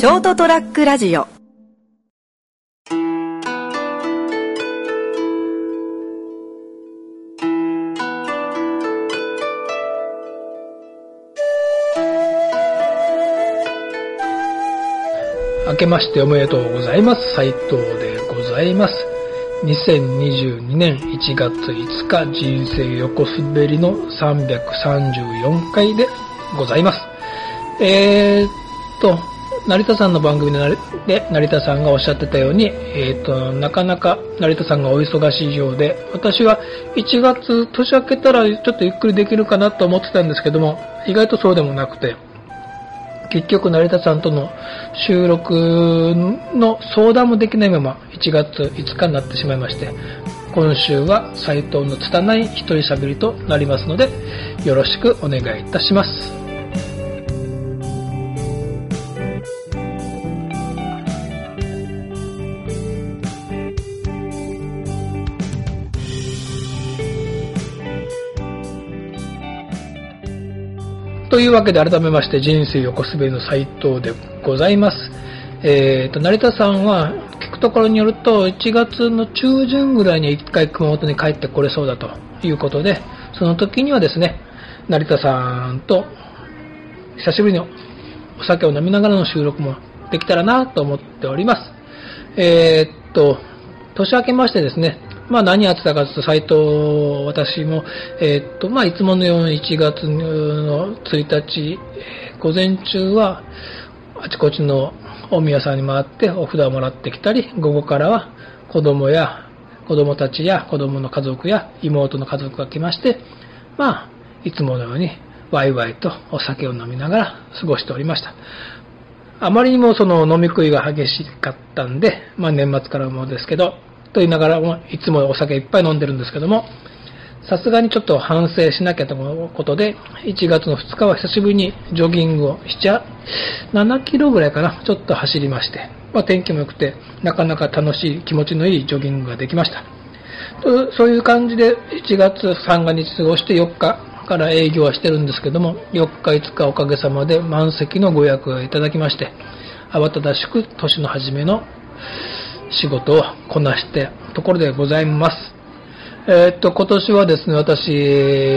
ショートトラックラジオ明けましておめでとうございます。斉藤でございます。2022年1月5日人生横滑りの334回でございます。えー、っと、成田さんの番組で成田さんがおっしゃってたように、えー、と、なかなか成田さんがお忙しいようで、私は1月年明けたらちょっとゆっくりできるかなと思ってたんですけども、意外とそうでもなくて、結局成田さんとの収録の相談もできないまま1月5日になってしまいまして今週は斉藤の拙い一人喋りとなりますのでよろしくお願いいたします。というわけで改めまして人生横滑りの斉藤でございます。えっ、ー、と、成田さんは聞くところによると1月の中旬ぐらいに1回熊本に帰ってこれそうだということで、その時にはですね、成田さんと久しぶりにお酒を飲みながらの収録もできたらなと思っております。えっ、と、年明けましてですね、まあ何やってたかというと、サイト、私も、えー、っと、まあいつものように1月の1日、午前中は、あちこちの大宮さんに回ってお札をもらってきたり、午後からは子供や、子供たちや子供の家族や妹の家族が来まして、まあ、いつものようにワイワイとお酒を飲みながら過ごしておりました。あまりにもその飲み食いが激しかったんで、まあ年末からもですけど、と言いながらも、いつもお酒いっぱい飲んでるんですけども、さすがにちょっと反省しなきゃということで、1月の2日は久しぶりにジョギングをしちゃ、7キロぐらいかな、ちょっと走りまして、まあ、天気も良くて、なかなか楽しい、気持ちのいいジョギングができました。とそういう感じで1月三が日過ごして4日から営業はしてるんですけども、4日5日おかげさまで満席のご予約をいただきまして、慌ただしく年の初めの仕事をこなしてところでございます。えー、っと、今年はですね、私、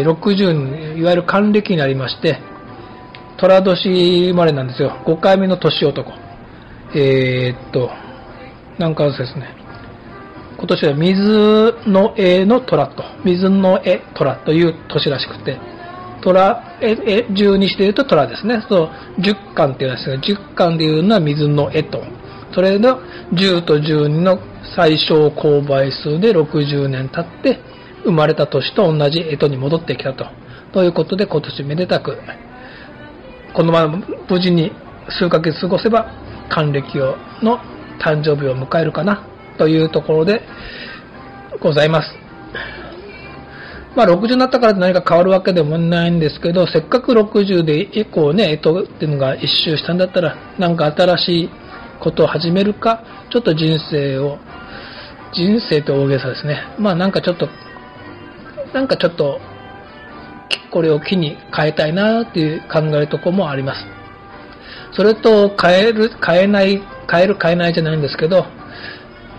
60、いわゆる還暦になりまして、寅年生まれなんですよ。5回目の年男。えー、っと、なんかですね、今年は水の絵の虎と、水の絵虎という年らしくて、虎、え、え、十二支で言うと虎ですね。そう、十巻っていうんですが、十巻で言うのは水の絵と。それの10と12の最小公倍数で60年経って生まれた年と同じ干支に戻ってきたと。ということで今年めでたく、このまま無事に数ヶ月過ごせば還暦をの誕生日を迎えるかなというところでございます。まあ60になったから何か変わるわけでもないんですけど、せっかく60で以降ね、干支っていうのが一周したんだったら、なんか新しいことを始めるか、ちょっと人生を、人生と大げさですね。まあなんかちょっと、なんかちょっと、これを機に変えたいなっていう考えるとこもあります。それと変える、変えない、変える変えないじゃないんですけど、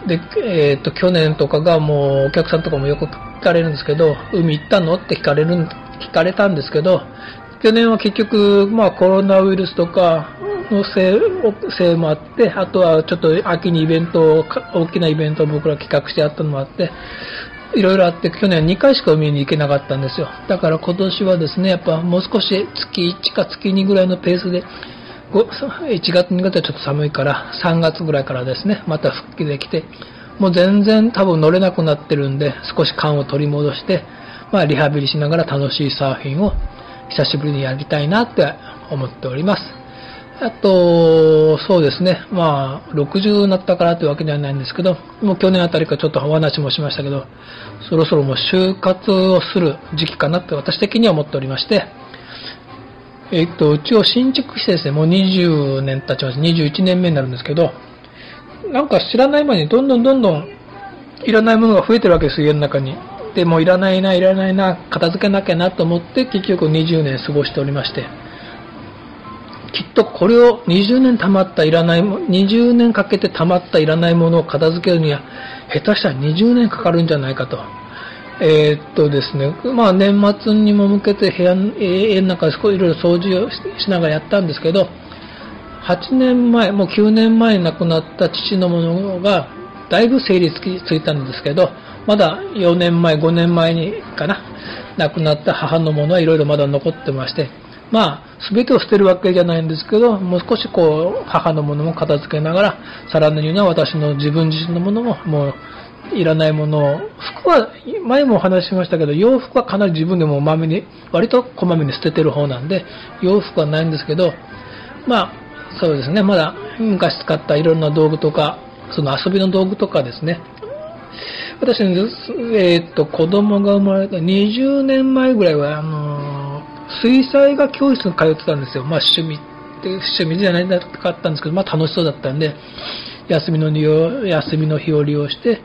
で、えっ、ー、と、去年とかがもうお客さんとかもよく聞かれるんですけど、海行ったのって聞かれる、聞かれたんですけど、去年は結局、まあコロナウイルスとか、のせいせいもあって、あとはちょっと秋にイベントを、大きなイベントを僕ら企画してやったのもあって、いろいろあって、去年2回しか海に行けなかったんですよ。だから今年はですね、やっぱもう少し月1か月2ぐらいのペースで、1月2月はちょっと寒いから、3月ぐらいからですね、また復帰できて、もう全然多分乗れなくなってるんで、少し感を取り戻して、まあリハビリしながら楽しいサーフィンを久しぶりにやりたいなって思っております。あと、そうですね、まあ、60になったからというわけではないんですけど、もう去年あたりからちょっとお話もしましたけど、そろそろもう就活をする時期かなって私的には思っておりまして、えっと、うちを新築してですね、もう20年経ちます。21年目になるんですけど、なんか知らない間にどんどんどんどんいらないものが増えてるわけです、家の中に。でもいらないな、いらないな、片付けなきゃなと思って結局20年過ごしておりまして。きっとこれを20年溜まったいらないも、20年かけて溜まったいらないものを片付けるには、下手したら20年かかるんじゃないかと。えー、っとですね、まあ年末にも向けて部屋、家の中でいろいろ掃除をしながらやったんですけど、8年前、もう9年前に亡くなった父のものが、だいぶ整理ついたんですけど、まだ4年前、5年前にかな、亡くなった母のものはいろいろまだ残ってまして、まあ、すべてを捨てるわけじゃないんですけど、もう少しこう、母のものも片付けながら、さらには私の自分自身のものも、もう、いらないものを、服は、前もお話ししましたけど、洋服はかなり自分でもまめに、割とこまめに捨ててる方なんで、洋服はないんですけど、まあ、そうですね、まだ昔使ったいろんな道具とか、その遊びの道具とかですね、私、えっ、と、子供が生まれた20年前ぐらいは、あの水彩画教室に通ってたんですよ。まあ趣味って、趣味じゃないかったんですけど、まあ楽しそうだったんで、休みの利用、休みの日を利用して、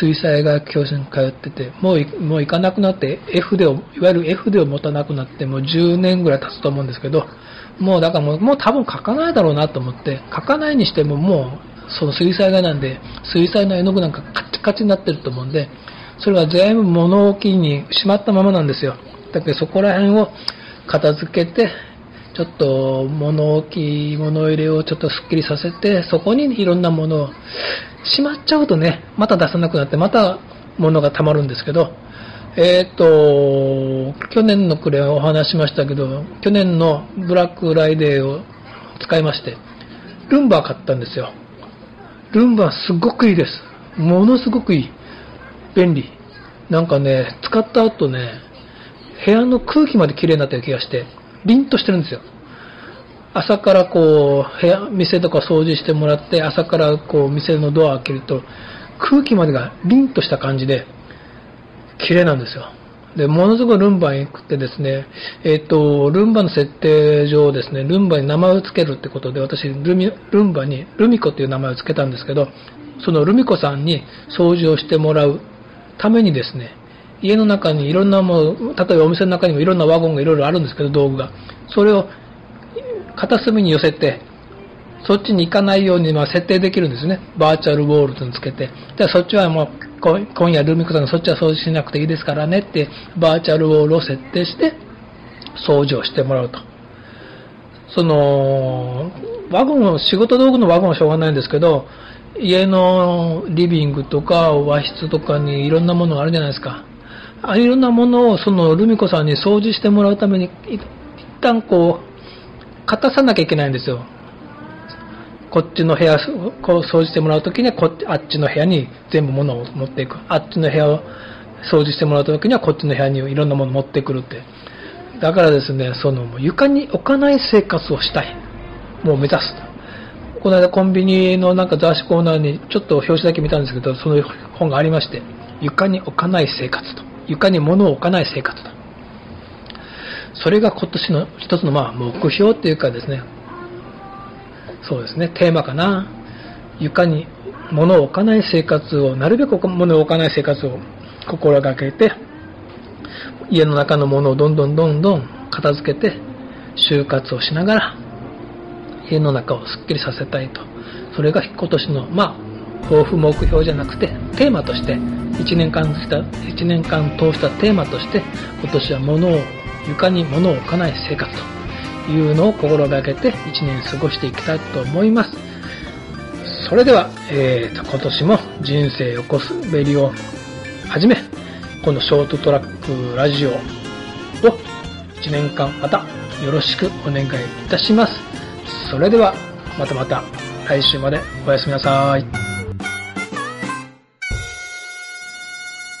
水彩画教室に通ってて、もう、もう行かなくなって、絵筆を、いわゆる絵筆を持たなくなって、もう10年ぐらい経つと思うんですけど、もうだからもう、もう多分描かないだろうなと思って、描かないにしてももう、その水彩画なんで、水彩の絵の具なんかカチカチになってると思うんで、それは全部物置にしまったままなんですよ。だけどそこら辺を片付けて、ちょっと物置、物入れをちょっとスッキリさせて、そこにいろんなものをしまっちゃうとね、また出さなくなって、また物が溜まるんですけど、えっ、ー、と、去年の暮れお話しましたけど、去年のブラックライデーを使いまして、ルンバ買ったんですよ。ルンバすごくいいです。ものすごくいい。便利。なんかね、使った後ね、部屋の空気まで綺麗になった気がして、凛としてるんですよ。朝からこう、部屋、店とか掃除してもらって、朝からこう、店のドア開けると、空気までが凛とした感じで、綺麗なんですよ。で、ものすごいルンバに行くってですね、えっ、ー、と、ルンバの設定上ですね、ルンバに名前を付けるってことで、私、ルミ、ルンバに、ルミコっていう名前を付けたんですけど、そのルミコさんに掃除をしてもらうためにですね、家の中にいろんなもの、例えばお店の中にもいろんなワゴンがいろいろあるんですけど、道具が。それを片隅に寄せて、そっちに行かないようにまあ設定できるんですね。バーチャルウォールとつけて。で、そっちはもう、今夜ルミコさんがそっちは掃除しなくていいですからねって、バーチャルウォールを設定して、掃除をしてもらうと。その、ワゴン、仕事道具のワゴンはしょうがないんですけど、家のリビングとか和室とかにいろんなものがあるじゃないですか。あいろんなものをそのルミ子さんに掃除してもらうために、一旦こう、片さなきゃいけないんですよ。こっちの部屋、こう掃除してもらうときにはこっち、あっちの部屋に全部物を持っていく。あっちの部屋を掃除してもらうときにはこっちの部屋にいろんなものを持ってくるって。だからですね、その床に置かない生活をしたい。もう目指す。この間コンビニのなんか雑誌コーナーにちょっと表紙だけ見たんですけど、その本がありまして、床に置かない生活と。床に物を置かない生活だ。それが今年の一つのまあ目標っていうかですね、そうですね、テーマかな。床に物を置かない生活を、なるべく物を置かない生活を心がけて、家の中のものをどんどんどんどん片付けて、就活をしながら、家の中をすっきりさせたいと。それが今年の、まあ、抱負目標じゃなくて、テーマとして1年間した、1年間通したテーマとして、今年は物を、床に物を置かない生活というのを心がけて1年過ごしていきたいと思います。それでは、えーと、今年も人生横滑りをはじめ、このショートトラックラジオを1年間またよろしくお願いいたします。それでは、またまた来週までおやすみなさい。